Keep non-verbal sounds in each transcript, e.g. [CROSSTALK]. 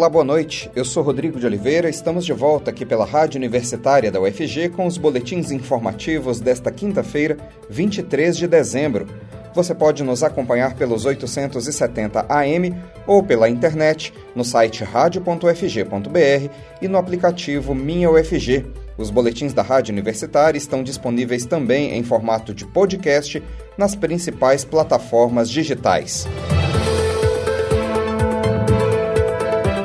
Olá, boa noite. Eu sou Rodrigo de Oliveira. Estamos de volta aqui pela Rádio Universitária da UFG com os boletins informativos desta quinta-feira, 23 de dezembro. Você pode nos acompanhar pelos 870 AM ou pela internet no site radio.ufg.br e no aplicativo Minha UFG. Os boletins da Rádio Universitária estão disponíveis também em formato de podcast nas principais plataformas digitais.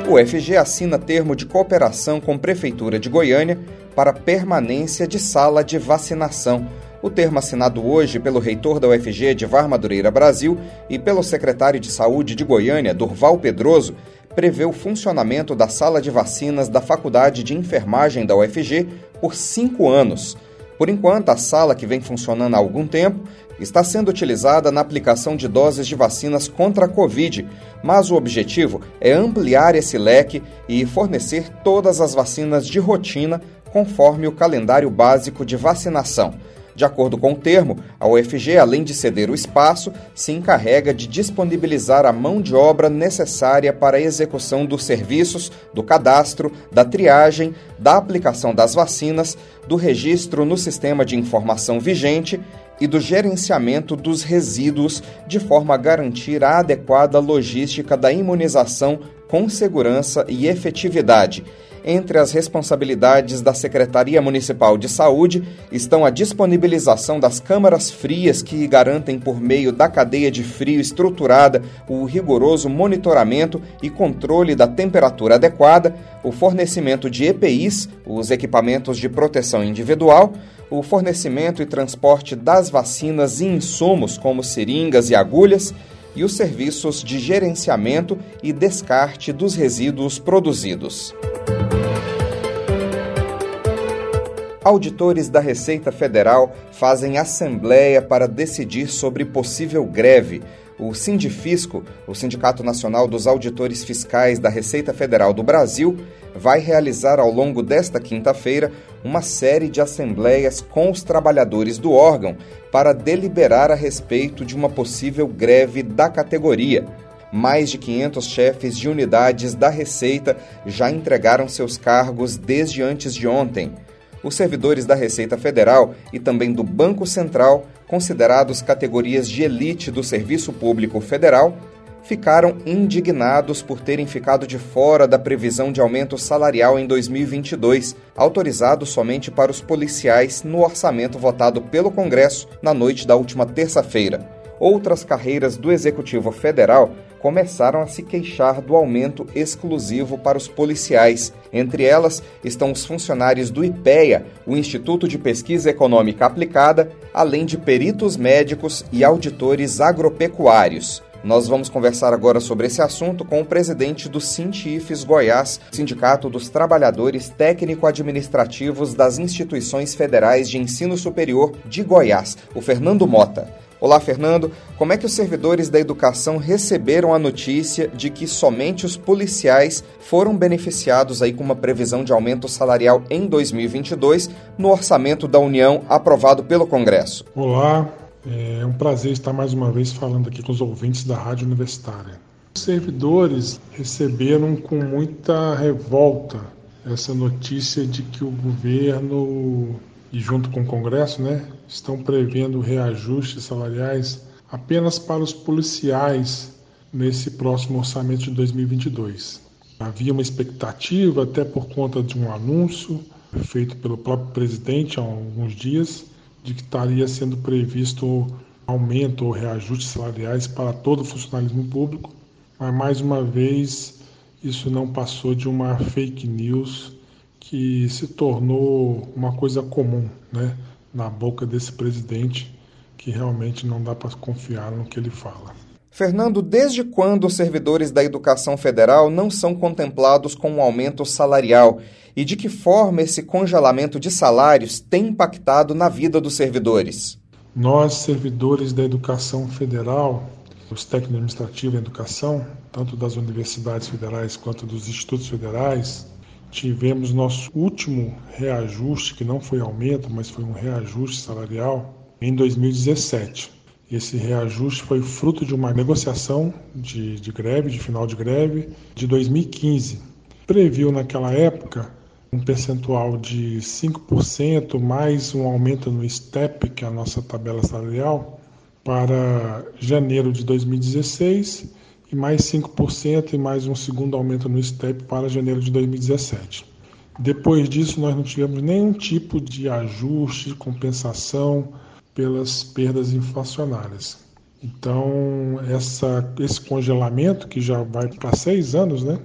O UFG assina termo de cooperação com Prefeitura de Goiânia para permanência de sala de vacinação. O termo assinado hoje pelo reitor da UFG, Edvar Madureira Brasil, e pelo secretário de Saúde de Goiânia, Durval Pedroso, prevê o funcionamento da sala de vacinas da Faculdade de Enfermagem da UFG por cinco anos. Por enquanto, a sala, que vem funcionando há algum tempo, está sendo utilizada na aplicação de doses de vacinas contra a Covid, mas o objetivo é ampliar esse leque e fornecer todas as vacinas de rotina conforme o calendário básico de vacinação. De acordo com o termo, a UFG, além de ceder o espaço, se encarrega de disponibilizar a mão de obra necessária para a execução dos serviços, do cadastro, da triagem, da aplicação das vacinas, do registro no sistema de informação vigente e do gerenciamento dos resíduos, de forma a garantir a adequada logística da imunização com segurança e efetividade. Entre as responsabilidades da Secretaria Municipal de Saúde estão a disponibilização das câmaras frias que garantem, por meio da cadeia de frio estruturada, o rigoroso monitoramento e controle da temperatura adequada, o fornecimento de EPIs, os equipamentos de proteção individual, o fornecimento e transporte das vacinas e insumos, como seringas e agulhas, e os serviços de gerenciamento e descarte dos resíduos produzidos. Auditores da Receita Federal fazem assembleia para decidir sobre possível greve. O Sindifisco, o Sindicato Nacional dos Auditores Fiscais da Receita Federal do Brasil, vai realizar ao longo desta quinta-feira uma série de assembleias com os trabalhadores do órgão para deliberar a respeito de uma possível greve da categoria. Mais de 500 chefes de unidades da Receita já entregaram seus cargos desde antes de ontem. Os servidores da Receita Federal e também do Banco Central, considerados categorias de elite do serviço público federal, ficaram indignados por terem ficado de fora da previsão de aumento salarial em 2022, autorizado somente para os policiais no orçamento votado pelo Congresso na noite da última terça-feira. Outras carreiras do Executivo Federal começaram a se queixar do aumento exclusivo para os policiais. Entre elas estão os funcionários do IPEA, o Instituto de Pesquisa Econômica Aplicada, além de peritos médicos e auditores agropecuários. Nós vamos conversar agora sobre esse assunto com o presidente do Sintifes Goiás, Sindicato dos Trabalhadores Técnico-Administrativos das Instituições Federais de Ensino Superior de Goiás, o Fernando Mota. Olá, Fernando. Como é que os servidores da educação receberam a notícia de que somente os policiais foram beneficiados aí com uma previsão de aumento salarial em 2022 no orçamento da União aprovado pelo Congresso? Olá, é um prazer estar mais uma vez falando aqui com os ouvintes da Rádio Universitária. Os servidores receberam com muita revolta essa notícia de que o governo e junto com o Congresso, né, estão prevendo reajustes salariais apenas para os policiais nesse próximo orçamento de 2022. Havia uma expectativa, até por conta de um anúncio feito pelo próprio presidente há alguns dias, de que estaria sendo previsto aumento ou reajustes salariais para todo o funcionalismo público, mas mais uma vez isso não passou de uma fake news que se tornou uma coisa comum, né, na boca desse presidente que realmente não dá para confiar no que ele fala. Fernando, desde quando os servidores da educação federal não são contemplados com um aumento salarial? E de que forma esse congelamento de salários tem impactado na vida dos servidores? Nós, servidores da educação federal, os técnicos administrativos da educação, tanto das universidades federais quanto dos institutos federais, tivemos nosso último reajuste, que não foi aumento, mas foi um reajuste salarial, em 2017. Esse reajuste foi fruto de uma negociação de, de greve, de final de greve, de 2015. Previu naquela época um percentual de 5% mais um aumento no STEP, que é a nossa tabela salarial, para janeiro de 2016 e mais 5% e mais um segundo aumento no STEP para janeiro de 2017. Depois disso, nós não tivemos nenhum tipo de ajuste, compensação pelas perdas inflacionárias. Então, essa, esse congelamento, que já vai para seis anos, né,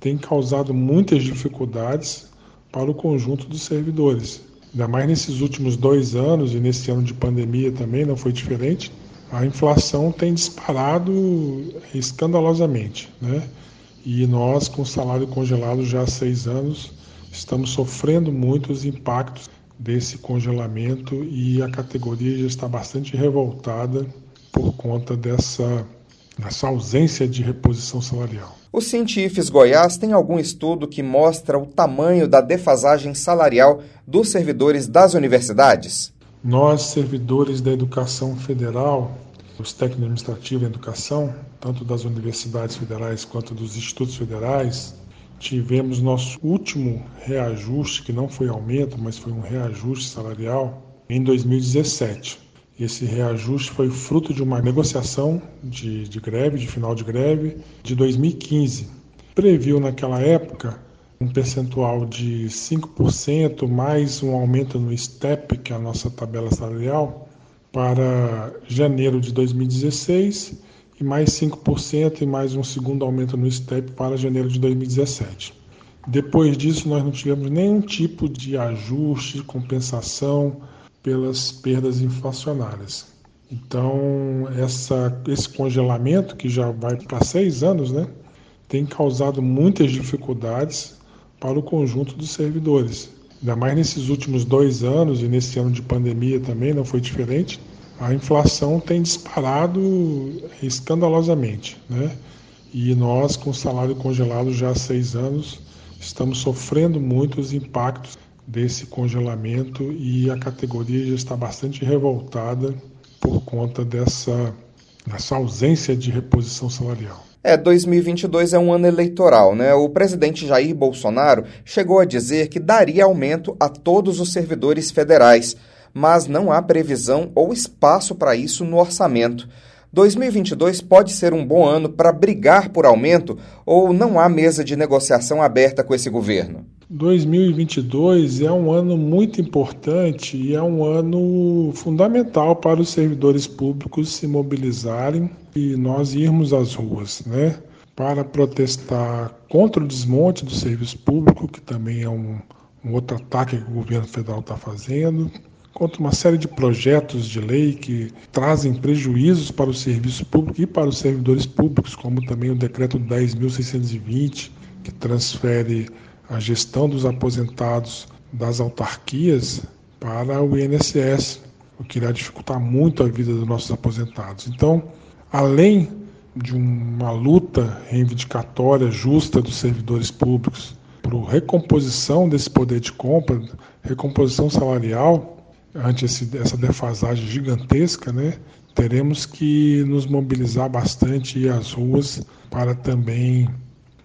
tem causado muitas dificuldades para o conjunto dos servidores. Ainda mais nesses últimos dois anos e nesse ano de pandemia também não foi diferente. A inflação tem disparado escandalosamente, né? E nós, com salário congelado já há seis anos, estamos sofrendo muito os impactos desse congelamento e a categoria já está bastante revoltada por conta dessa, dessa ausência de reposição salarial. O Científicos Goiás tem algum estudo que mostra o tamanho da defasagem salarial dos servidores das universidades? Nós, servidores da educação federal, os técnicos administrativos em educação, tanto das universidades federais quanto dos institutos federais, tivemos nosso último reajuste, que não foi aumento, mas foi um reajuste salarial, em 2017. Esse reajuste foi fruto de uma negociação de, de greve, de final de greve, de 2015. Previu naquela época um percentual de 5% mais um aumento no STEP, que é a nossa tabela salarial, para janeiro de 2016 e mais 5% e mais um segundo aumento no STEP para janeiro de 2017. Depois disso, nós não tivemos nenhum tipo de ajuste, compensação pelas perdas inflacionárias. Então, essa, esse congelamento, que já vai para seis anos, né, tem causado muitas dificuldades para o conjunto dos servidores. Ainda mais nesses últimos dois anos e nesse ano de pandemia também não foi diferente a inflação tem disparado escandalosamente, né? E nós, com salário congelado já há seis anos, estamos sofrendo muito os impactos desse congelamento e a categoria já está bastante revoltada por conta dessa, dessa ausência de reposição salarial. É, 2022 é um ano eleitoral, né? O presidente Jair Bolsonaro chegou a dizer que daria aumento a todos os servidores federais mas não há previsão ou espaço para isso no orçamento. 2022 pode ser um bom ano para brigar por aumento ou não há mesa de negociação aberta com esse governo? 2022 é um ano muito importante e é um ano fundamental para os servidores públicos se mobilizarem e nós irmos às ruas, né? Para protestar contra o desmonte do serviço público, que também é um, um outro ataque que o governo federal está fazendo, contra uma série de projetos de lei que trazem prejuízos para o serviço público e para os servidores públicos, como também o decreto 10.620, que transfere a gestão dos aposentados das autarquias para o INSS, o que irá dificultar muito a vida dos nossos aposentados. Então, além de uma luta reivindicatória justa dos servidores públicos por recomposição desse poder de compra, recomposição salarial, ante esse, essa defasagem gigantesca, né, teremos que nos mobilizar bastante e ir às ruas para também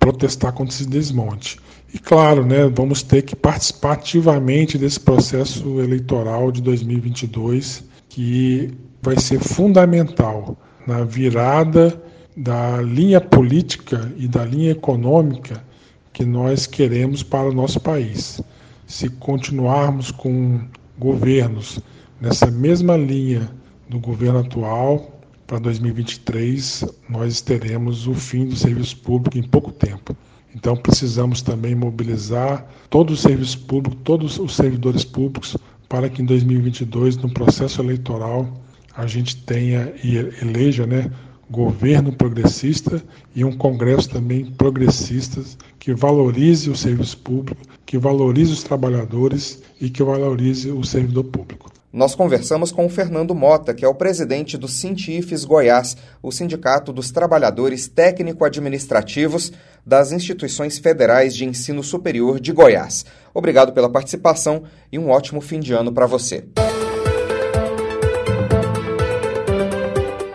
protestar contra esse desmonte. E claro, né, vamos ter que participar ativamente desse processo eleitoral de 2022, que vai ser fundamental na virada da linha política e da linha econômica que nós queremos para o nosso país. Se continuarmos com governos nessa mesma linha do governo atual, para 2023 nós teremos o fim do serviço público em pouco tempo. Então precisamos também mobilizar todo o serviço público, todos os servidores públicos, para que em 2022, no processo eleitoral, a gente tenha e eleja né, governo progressista e um Congresso também progressista que valorize o serviço público, que valorize os trabalhadores e que valorize o servidor público. Nós conversamos com o Fernando Mota, que é o presidente do Sintifes Goiás, o Sindicato dos Trabalhadores Técnico-Administrativos das Instituições Federais de Ensino Superior de Goiás. Obrigado pela participação e um ótimo fim de ano para você.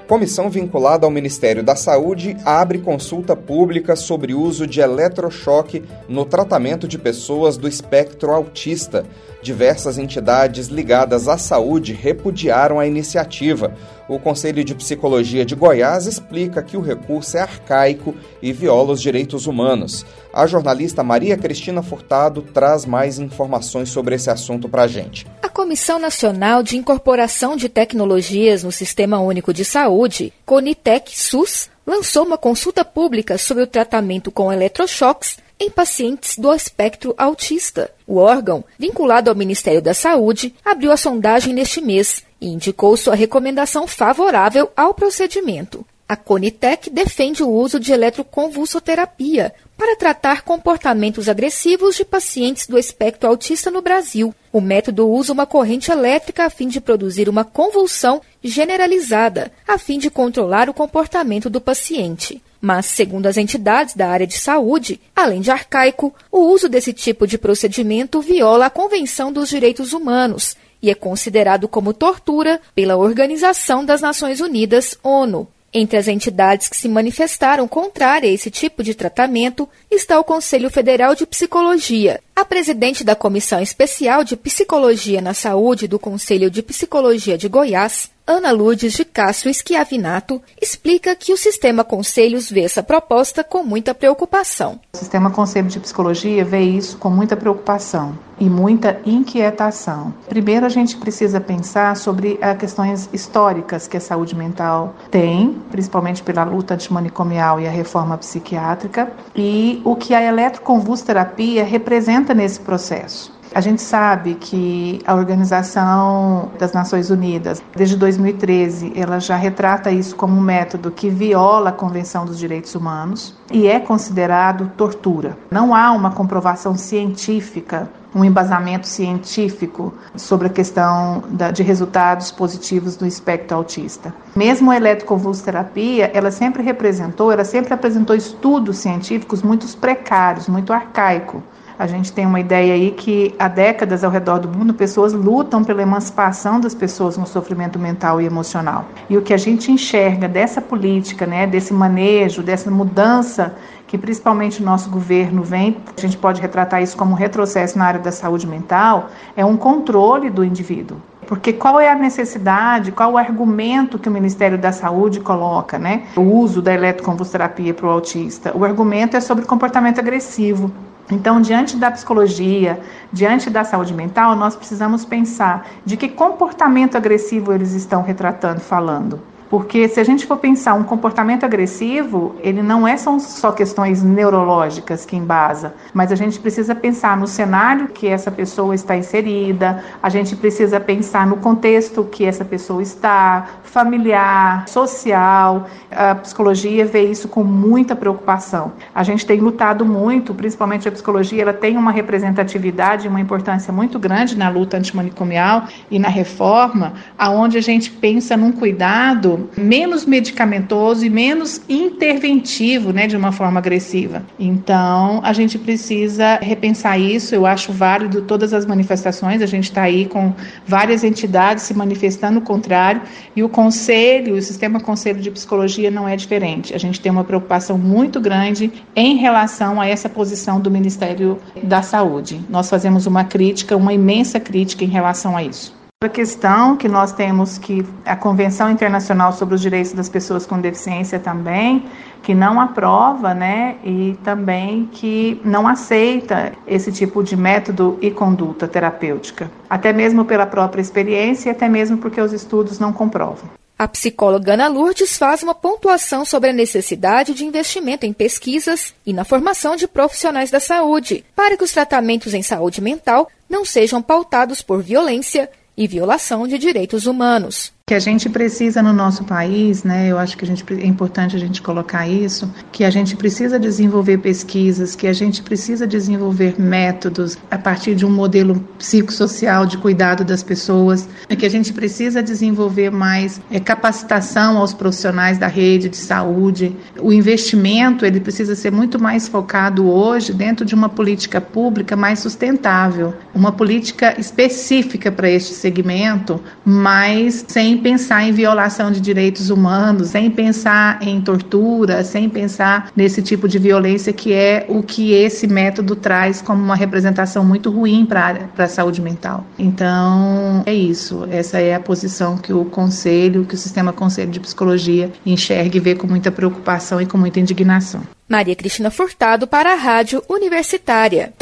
Comissão vinculada ao Ministério da Saúde abre consulta pública sobre uso de eletrochoque no tratamento de pessoas do espectro autista. Diversas entidades ligadas à saúde repudiaram a iniciativa. O Conselho de Psicologia de Goiás explica que o recurso é arcaico e viola os direitos humanos. A jornalista Maria Cristina Furtado traz mais informações sobre esse assunto para a gente. A Comissão Nacional de Incorporação de Tecnologias no Sistema Único de Saúde, Conitec SUS, lançou uma consulta pública sobre o tratamento com eletrochoques em pacientes do espectro autista. O órgão, vinculado ao Ministério da Saúde, abriu a sondagem neste mês e indicou sua recomendação favorável ao procedimento. A Conitec defende o uso de eletroconvulsoterapia para tratar comportamentos agressivos de pacientes do espectro autista no Brasil. O método usa uma corrente elétrica a fim de produzir uma convulsão generalizada, a fim de controlar o comportamento do paciente. Mas, segundo as entidades da área de saúde, além de arcaico, o uso desse tipo de procedimento viola a Convenção dos Direitos Humanos e é considerado como tortura pela Organização das Nações Unidas, ONU. Entre as entidades que se manifestaram contrárias a esse tipo de tratamento está o Conselho Federal de Psicologia. A presidente da Comissão Especial de Psicologia na Saúde do Conselho de Psicologia de Goiás, Ana Lourdes de Castro Schiavinato explica que o Sistema Conselhos vê essa proposta com muita preocupação. O Sistema Conselho de Psicologia vê isso com muita preocupação e muita inquietação. Primeiro, a gente precisa pensar sobre as questões históricas que a saúde mental tem, principalmente pela luta antimanicomial e a reforma psiquiátrica, e o que a eletroconvulsoterapia representa nesse processo. A gente sabe que a Organização das Nações Unidas, desde 2013, ela já retrata isso como um método que viola a Convenção dos Direitos Humanos e é considerado tortura. Não há uma comprovação científica um embasamento científico sobre a questão de resultados positivos do espectro autista. Mesmo a eletroconvulsoterapia, ela sempre representou, ela sempre apresentou estudos científicos muito precários, muito arcaicos. A gente tem uma ideia aí que há décadas ao redor do mundo pessoas lutam pela emancipação das pessoas no sofrimento mental e emocional. E o que a gente enxerga dessa política, né, desse manejo, dessa mudança que principalmente o nosso governo vem, a gente pode retratar isso como um retrocesso na área da saúde mental, é um controle do indivíduo. Porque qual é a necessidade, qual o argumento que o Ministério da Saúde coloca, né? O uso da eletroconvulsoterapia para o autista. O argumento é sobre comportamento agressivo. Então, diante da psicologia, diante da saúde mental, nós precisamos pensar de que comportamento agressivo eles estão retratando, falando. Porque se a gente for pensar um comportamento agressivo, ele não é são só questões neurológicas que embasa, mas a gente precisa pensar no cenário que essa pessoa está inserida, a gente precisa pensar no contexto que essa pessoa está, familiar, social. A psicologia vê isso com muita preocupação. A gente tem lutado muito, principalmente a psicologia, ela tem uma representatividade, uma importância muito grande na luta antimanicomial e na reforma, aonde a gente pensa num cuidado menos medicamentoso e menos interventivo, né, de uma forma agressiva. Então, a gente precisa repensar isso. Eu acho válido todas as manifestações. A gente está aí com várias entidades se manifestando o contrário e o conselho, o sistema conselho de psicologia não é diferente. A gente tem uma preocupação muito grande em relação a essa posição do Ministério da Saúde. Nós fazemos uma crítica, uma imensa crítica em relação a isso. Outra questão que nós temos que a Convenção Internacional sobre os Direitos das Pessoas com Deficiência também, que não aprova, né, e também que não aceita esse tipo de método e conduta terapêutica, até mesmo pela própria experiência e até mesmo porque os estudos não comprovam. A psicóloga Ana Lourdes faz uma pontuação sobre a necessidade de investimento em pesquisas e na formação de profissionais da saúde, para que os tratamentos em saúde mental não sejam pautados por violência, e violação de direitos humanos que a gente precisa no nosso país, né? Eu acho que a gente, é importante a gente colocar isso, que a gente precisa desenvolver pesquisas, que a gente precisa desenvolver métodos a partir de um modelo psicossocial de cuidado das pessoas, que a gente precisa desenvolver mais é, capacitação aos profissionais da rede de saúde. O investimento ele precisa ser muito mais focado hoje dentro de uma política pública mais sustentável, uma política específica para este segmento, mas sem sem pensar em violação de direitos humanos, sem pensar em tortura, sem pensar nesse tipo de violência que é o que esse método traz como uma representação muito ruim para a saúde mental. Então, é isso. Essa é a posição que o Conselho, que o Sistema Conselho de Psicologia enxerga e vê com muita preocupação e com muita indignação. Maria Cristina Furtado para a Rádio Universitária.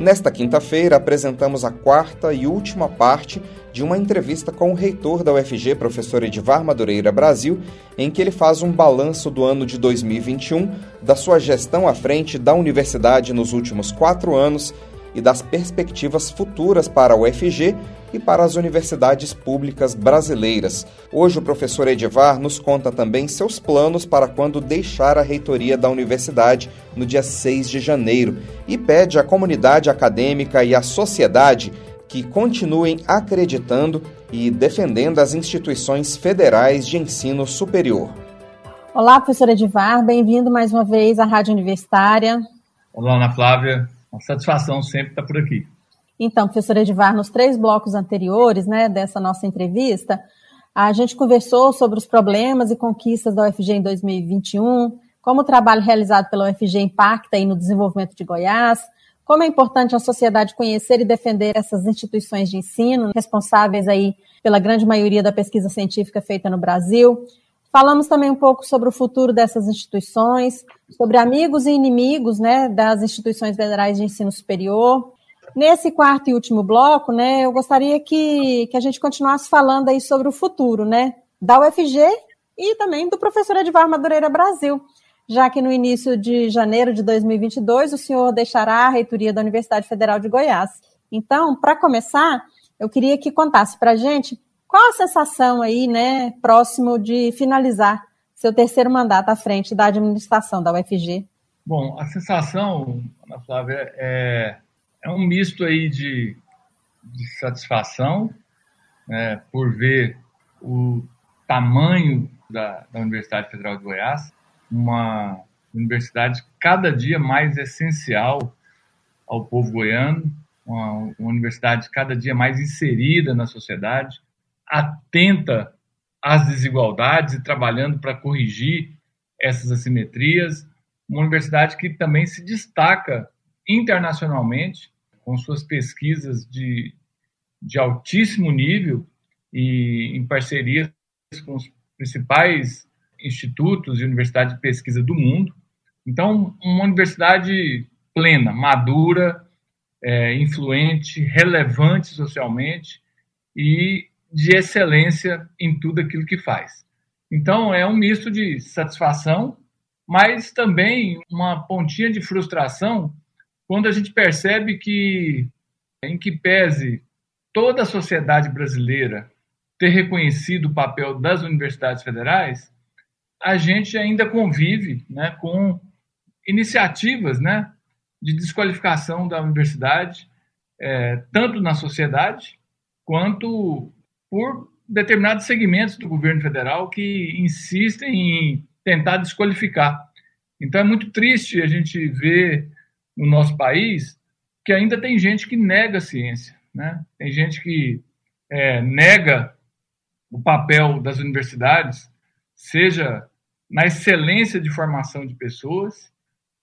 Nesta quinta-feira, apresentamos a quarta e última parte de uma entrevista com o reitor da UFG, professor Edivar Madureira Brasil, em que ele faz um balanço do ano de 2021, da sua gestão à frente da universidade nos últimos quatro anos e das perspectivas futuras para a UFG e para as universidades públicas brasileiras. Hoje, o professor Edivar nos conta também seus planos para quando deixar a reitoria da universidade no dia 6 de janeiro e pede à comunidade acadêmica e à sociedade que continuem acreditando e defendendo as instituições federais de ensino superior. Olá, professor Edivar, bem-vindo mais uma vez à Rádio Universitária. Olá, Ana Flávia, uma satisfação sempre estar por aqui. Então, professor Edivar, nos três blocos anteriores né, dessa nossa entrevista, a gente conversou sobre os problemas e conquistas da UFG em 2021, como o trabalho realizado pela UFG impacta no desenvolvimento de Goiás, como é importante a sociedade conhecer e defender essas instituições de ensino, responsáveis aí pela grande maioria da pesquisa científica feita no Brasil. Falamos também um pouco sobre o futuro dessas instituições, sobre amigos e inimigos né, das instituições federais de ensino superior. Nesse quarto e último bloco, né, eu gostaria que, que a gente continuasse falando aí sobre o futuro né, da UFG e também do professor Edvar Madureira Brasil já que no início de janeiro de 2022 o senhor deixará a reitoria da Universidade Federal de Goiás. Então, para começar, eu queria que contasse para a gente qual a sensação aí, né, próximo de finalizar seu terceiro mandato à frente da administração da UFG. Bom, a sensação, Ana Flávia, é, é um misto aí de, de satisfação né, por ver o tamanho da, da Universidade Federal de Goiás, uma universidade cada dia mais essencial ao povo goiano, uma, uma universidade cada dia mais inserida na sociedade, atenta às desigualdades e trabalhando para corrigir essas assimetrias, uma universidade que também se destaca internacionalmente com suas pesquisas de, de altíssimo nível e em parcerias com os principais institutos e universidades de pesquisa do mundo. Então, uma universidade plena, madura, é, influente, relevante socialmente e de excelência em tudo aquilo que faz. Então, é um misto de satisfação, mas também uma pontinha de frustração quando a gente percebe que, em que pese toda a sociedade brasileira ter reconhecido o papel das universidades federais, a gente ainda convive né, com iniciativas né, de desqualificação da universidade, é, tanto na sociedade quanto por determinados segmentos do governo federal que insistem em tentar desqualificar. Então é muito triste a gente ver no nosso país que ainda tem gente que nega a ciência, né? Tem gente que é, nega o papel das universidades, seja na excelência de formação de pessoas,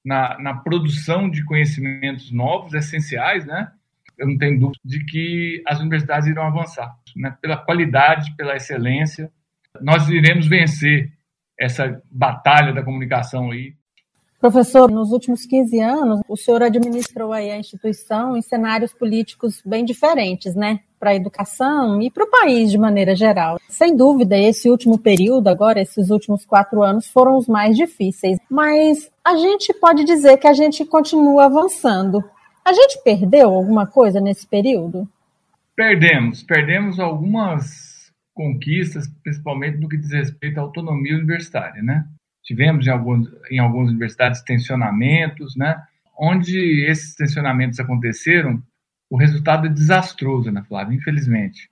na, na produção de conhecimentos novos, essenciais, né? Eu não tenho dúvida de que as universidades irão avançar, né? pela qualidade, pela excelência. Nós iremos vencer essa batalha da comunicação aí. Professor, nos últimos 15 anos, o senhor administrou aí a instituição em cenários políticos bem diferentes, né? para a educação e para o país de maneira geral. Sem dúvida, esse último período, agora, esses últimos quatro anos, foram os mais difíceis. Mas a gente pode dizer que a gente continua avançando. A gente perdeu alguma coisa nesse período? Perdemos. Perdemos algumas conquistas, principalmente no que diz respeito à autonomia universitária, né? Tivemos em, alguns, em algumas universidades tensionamentos, né? Onde esses tensionamentos aconteceram, o resultado é desastroso, né, Flávia? Infelizmente.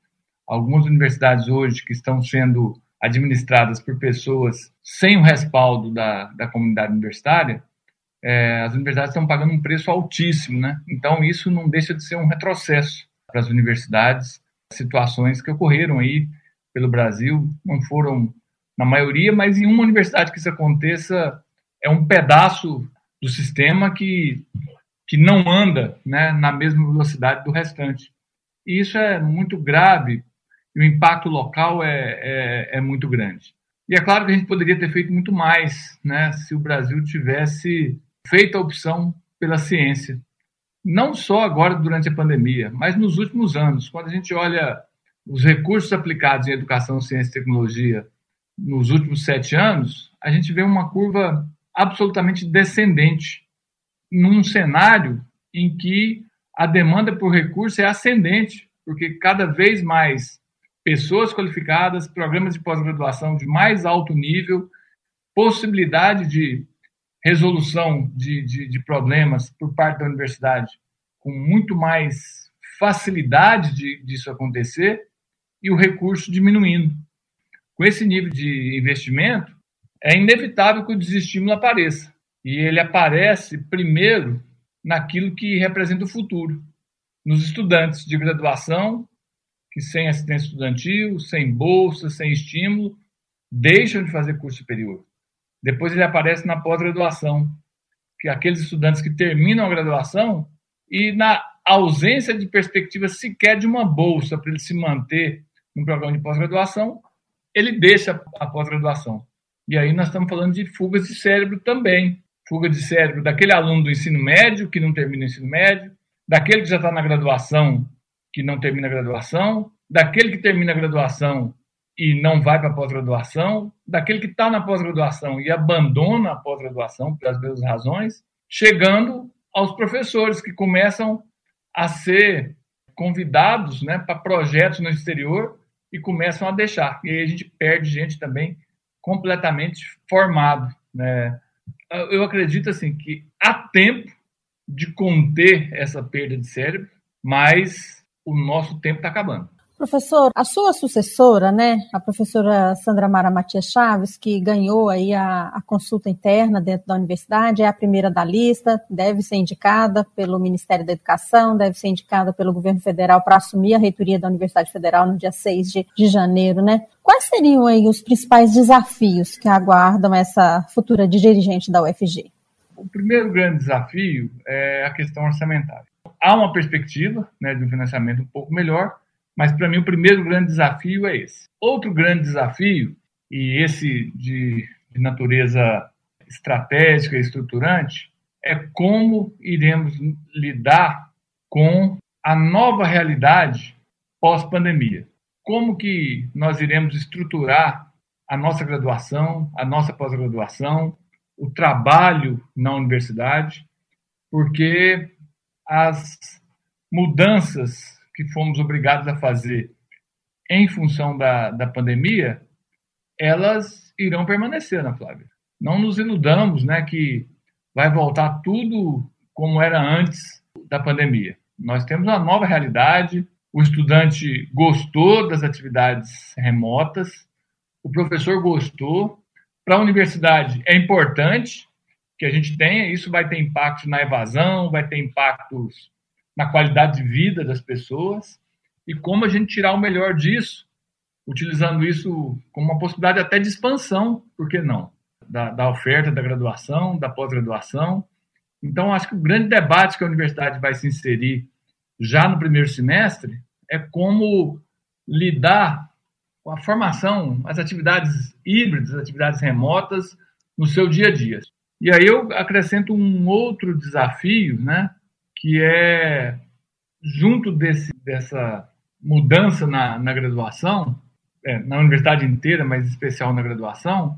Algumas universidades hoje que estão sendo administradas por pessoas sem o respaldo da, da comunidade universitária, é, as universidades estão pagando um preço altíssimo, né? Então isso não deixa de ser um retrocesso para as universidades, situações que ocorreram aí pelo Brasil, não foram na maioria, mas em uma universidade que isso aconteça é um pedaço do sistema que, que não anda né, na mesma velocidade do restante. E isso é muito grave e o impacto local é, é, é muito grande. E é claro que a gente poderia ter feito muito mais né, se o Brasil tivesse feito a opção pela ciência. Não só agora durante a pandemia, mas nos últimos anos. Quando a gente olha os recursos aplicados em educação, ciência e tecnologia nos últimos sete anos, a gente vê uma curva absolutamente descendente, num cenário em que a demanda por recurso é ascendente, porque cada vez mais pessoas qualificadas, programas de pós-graduação de mais alto nível, possibilidade de resolução de, de, de, problemas por parte da universidade com muito mais facilidade de, disso acontecer e o recurso diminuindo. Com esse nível de investimento, é inevitável que o desestímulo apareça. E ele aparece primeiro naquilo que representa o futuro, nos estudantes de graduação que sem assistência estudantil, sem bolsa, sem estímulo, deixam de fazer curso superior. Depois ele aparece na pós-graduação, que aqueles estudantes que terminam a graduação e na ausência de perspectiva sequer de uma bolsa para ele se manter no programa de pós-graduação, ele deixa a pós-graduação. E aí nós estamos falando de fugas de cérebro também. Fuga de cérebro daquele aluno do ensino médio que não termina o ensino médio, daquele que já está na graduação que não termina a graduação, daquele que termina a graduação e não vai para a pós-graduação, daquele que está na pós-graduação e abandona a pós-graduação pelas mesmas razões, chegando aos professores que começam a ser convidados né, para projetos no exterior e começam a deixar. E aí a gente perde gente também completamente formado. Né? Eu acredito assim que há tempo de conter essa perda de cérebro, mas o nosso tempo está acabando. Professor, a sua sucessora, né, a professora Sandra Mara Matias Chaves, que ganhou aí a, a, consulta interna dentro da universidade, é a primeira da lista, deve ser indicada pelo Ministério da Educação, deve ser indicada pelo governo federal para assumir a reitoria da Universidade Federal no dia 6 de, de janeiro, né? Quais seriam aí os principais desafios que aguardam essa futura dirigente da UFG? O primeiro grande desafio é a questão orçamentária. Há uma perspectiva né, de um financiamento um pouco melhor, mas para mim o primeiro grande desafio é esse. Outro grande desafio, e esse de, de natureza estratégica e estruturante, é como iremos lidar com a nova realidade pós-pandemia. Como que nós iremos estruturar a nossa graduação, a nossa pós-graduação, o trabalho na universidade, porque as mudanças que fomos obrigados a fazer em função da, da pandemia, elas irão permanecer, Ana Flávia. Não nos iludamos né, que vai voltar tudo como era antes da pandemia. Nós temos uma nova realidade, o estudante gostou das atividades remotas, o professor gostou. Para a universidade é importante que a gente tenha, isso vai ter impacto na evasão, vai ter impactos na qualidade de vida das pessoas e como a gente tirar o melhor disso, utilizando isso como uma possibilidade até de expansão, por que não? Da, da oferta da graduação, da pós-graduação. Então, acho que o grande debate que a universidade vai se inserir já no primeiro semestre é como lidar com a formação, as atividades híbridas, as atividades remotas no seu dia a dia. E aí eu acrescento um outro desafio, né, que é, junto desse, dessa mudança na, na graduação, é, na universidade inteira, mas especial na graduação,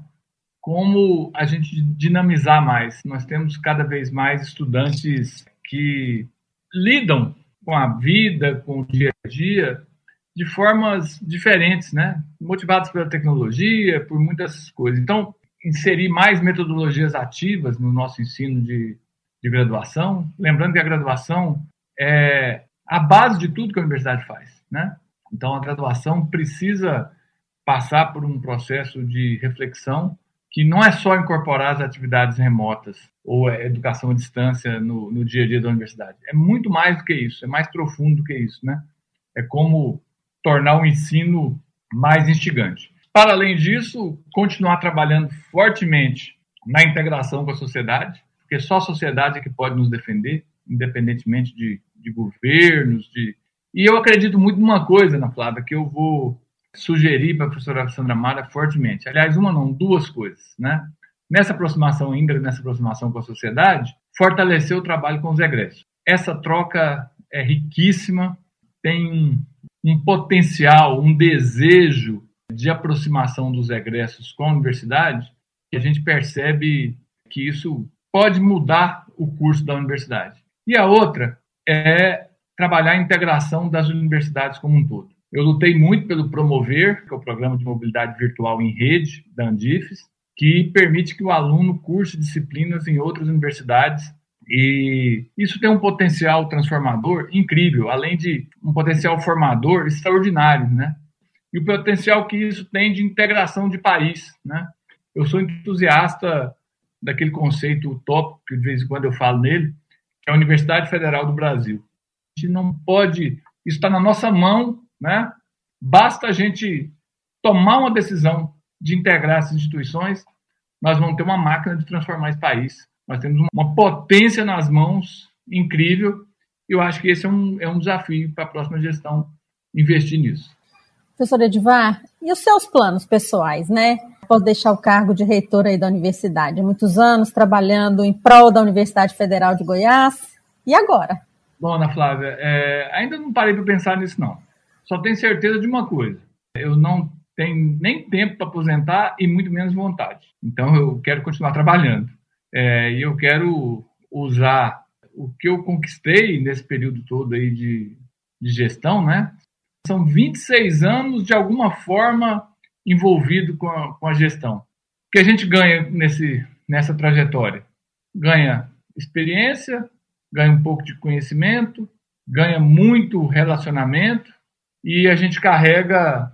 como a gente dinamizar mais. Nós temos cada vez mais estudantes que lidam com a vida, com o dia a dia, de formas diferentes, né? Motivados pela tecnologia, por muitas coisas. Então, inserir mais metodologias ativas no nosso ensino de, de graduação, lembrando que a graduação é a base de tudo que a universidade faz, né? Então a graduação precisa passar por um processo de reflexão que não é só incorporar as atividades remotas ou a educação à distância no, no dia a dia da universidade. É muito mais do que isso, é mais profundo do que isso, né? É como tornar o ensino mais instigante. Para além disso, continuar trabalhando fortemente na integração com a sociedade, porque só a sociedade é que pode nos defender, independentemente de, de governos, de... E eu acredito muito numa coisa, Ana Flávia, que eu vou sugerir para a professora Sandra Mara fortemente. Aliás, uma não, duas coisas, né? Nessa aproximação íngreme, nessa aproximação com a sociedade, fortalecer o trabalho com os egressos. Essa troca é riquíssima, tem um potencial, um desejo de aproximação dos egressos com a universidade, que a gente percebe que isso pode mudar o curso da universidade. E a outra é trabalhar a integração das universidades como um todo. Eu lutei muito pelo Promover, que é o Programa de Mobilidade Virtual em Rede da Andifes, que permite que o aluno curse disciplinas em outras universidades e isso tem um potencial transformador incrível, além de um potencial formador extraordinário, né? E o potencial que isso tem de integração de país, né? Eu sou entusiasta daquele conceito utópico que de vez em quando eu falo nele, que é a Universidade Federal do Brasil. A gente não pode, isso está na nossa mão, né? Basta a gente tomar uma decisão de integrar essas instituições, nós vamos ter uma máquina de transformar esse país. Nós temos uma potência nas mãos incrível. Eu acho que esse é um, é um desafio para a próxima gestão investir nisso. Professor Edvar, e os seus planos pessoais, né? Pode deixar o cargo de reitor aí da universidade. Muitos anos trabalhando em prol da Universidade Federal de Goiás. E agora? Bom, Ana Flávia, é, ainda não parei para pensar nisso, não. Só tenho certeza de uma coisa. Eu não tenho nem tempo para aposentar e muito menos vontade. Então, eu quero continuar trabalhando. É, e eu quero usar o que eu conquistei nesse período todo aí de, de gestão, né? São 26 anos, de alguma forma, envolvido com a, com a gestão. O que a gente ganha nesse, nessa trajetória? Ganha experiência, ganha um pouco de conhecimento, ganha muito relacionamento e a gente carrega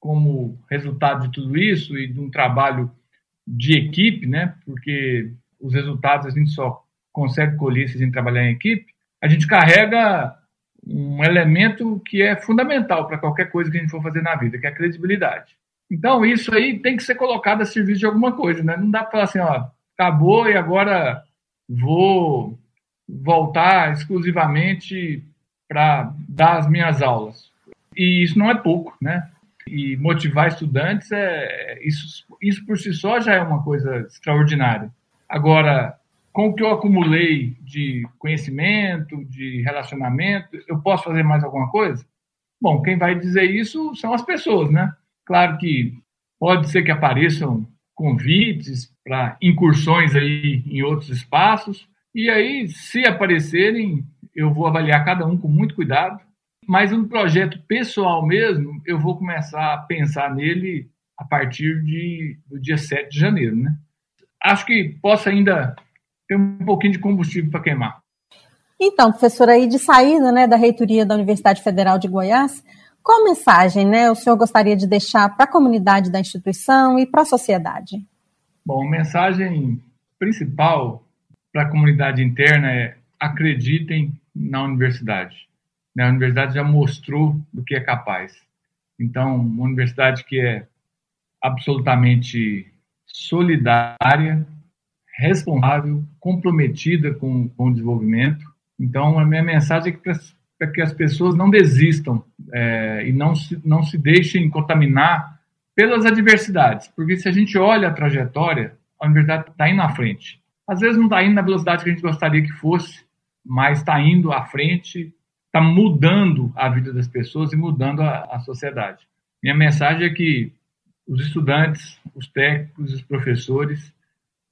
como resultado de tudo isso e de um trabalho de equipe, né? Porque os resultados a gente só consegue colher se a gente trabalhar em equipe, a gente carrega um elemento que é fundamental para qualquer coisa que a gente for fazer na vida, que é a credibilidade. Então, isso aí tem que ser colocado a serviço de alguma coisa, né? Não dá para falar assim, ó, acabou e agora vou voltar exclusivamente para dar as minhas aulas. E isso não é pouco, né? E motivar estudantes, é, isso, isso por si só já é uma coisa extraordinária. Agora, com o que eu acumulei de conhecimento, de relacionamento, eu posso fazer mais alguma coisa? Bom, quem vai dizer isso são as pessoas, né? Claro que pode ser que apareçam convites para incursões aí em outros espaços, e aí, se aparecerem, eu vou avaliar cada um com muito cuidado, mas um projeto pessoal mesmo, eu vou começar a pensar nele a partir de, do dia 7 de janeiro, né? acho que possa ainda ter um pouquinho de combustível para queimar. Então, professor, aí de saída né, da reitoria da Universidade Federal de Goiás, qual mensagem né, o senhor gostaria de deixar para a comunidade da instituição e para a sociedade? Bom, a mensagem principal para a comunidade interna é acreditem na universidade. A universidade já mostrou do que é capaz. Então, uma universidade que é absolutamente solidária, responsável, comprometida com, com o desenvolvimento. Então, a minha mensagem é que, para que as pessoas não desistam é, e não se, não se deixem contaminar pelas adversidades, porque se a gente olha a trajetória, a universidade está indo à frente. Às vezes não está indo na velocidade que a gente gostaria que fosse, mas está indo à frente, está mudando a vida das pessoas e mudando a, a sociedade. Minha mensagem é que os estudantes, os técnicos, os professores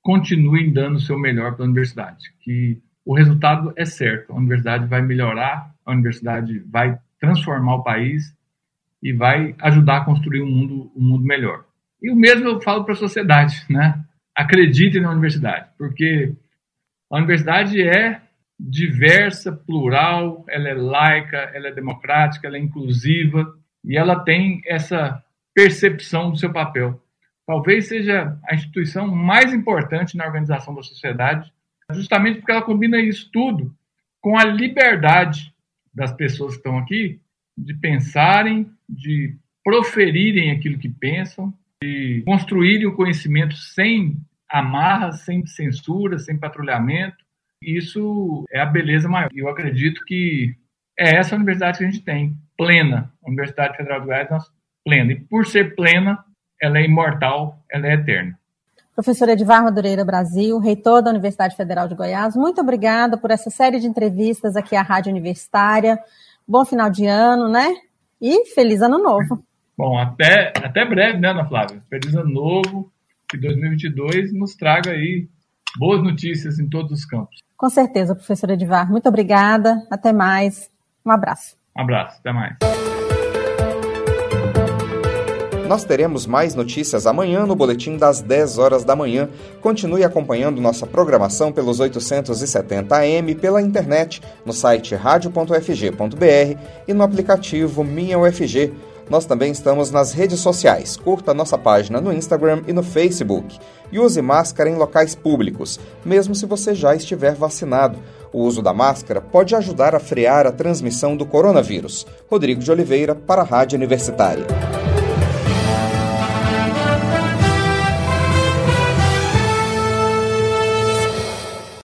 continuem dando o seu melhor para a universidade, que o resultado é certo, a universidade vai melhorar, a universidade vai transformar o país e vai ajudar a construir um mundo, um mundo melhor. E o mesmo eu falo para a sociedade, né? Acreditem na universidade, porque a universidade é diversa, plural, ela é laica, ela é democrática, ela é inclusiva e ela tem essa percepção do seu papel. Talvez seja a instituição mais importante na organização da sociedade, justamente porque ela combina isso tudo com a liberdade das pessoas que estão aqui de pensarem, de proferirem aquilo que pensam, de construírem o conhecimento sem amarras, sem censura, sem patrulhamento. Isso é a beleza maior. E eu acredito que é essa a universidade que a gente tem, plena. A Universidade Federal do Goiás, plena. E por ser plena, ela é imortal, ela é eterna. Professor Edvar Madureira Brasil, reitor da Universidade Federal de Goiás, muito obrigada por essa série de entrevistas aqui à Rádio Universitária. Bom final de ano, né? E feliz ano novo. [LAUGHS] Bom, até, até breve, né, Ana Flávia? Feliz ano novo, que 2022 nos traga aí boas notícias em todos os campos. Com certeza, professor Edvar. Muito obrigada. Até mais. Um abraço. Um abraço. Até mais. Nós teremos mais notícias amanhã no boletim das 10 horas da manhã. Continue acompanhando nossa programação pelos 870 AM pela internet, no site radio.fg.br e no aplicativo Minha UFG. Nós também estamos nas redes sociais. Curta nossa página no Instagram e no Facebook. E use máscara em locais públicos, mesmo se você já estiver vacinado. O uso da máscara pode ajudar a frear a transmissão do coronavírus. Rodrigo de Oliveira, para a Rádio Universitária.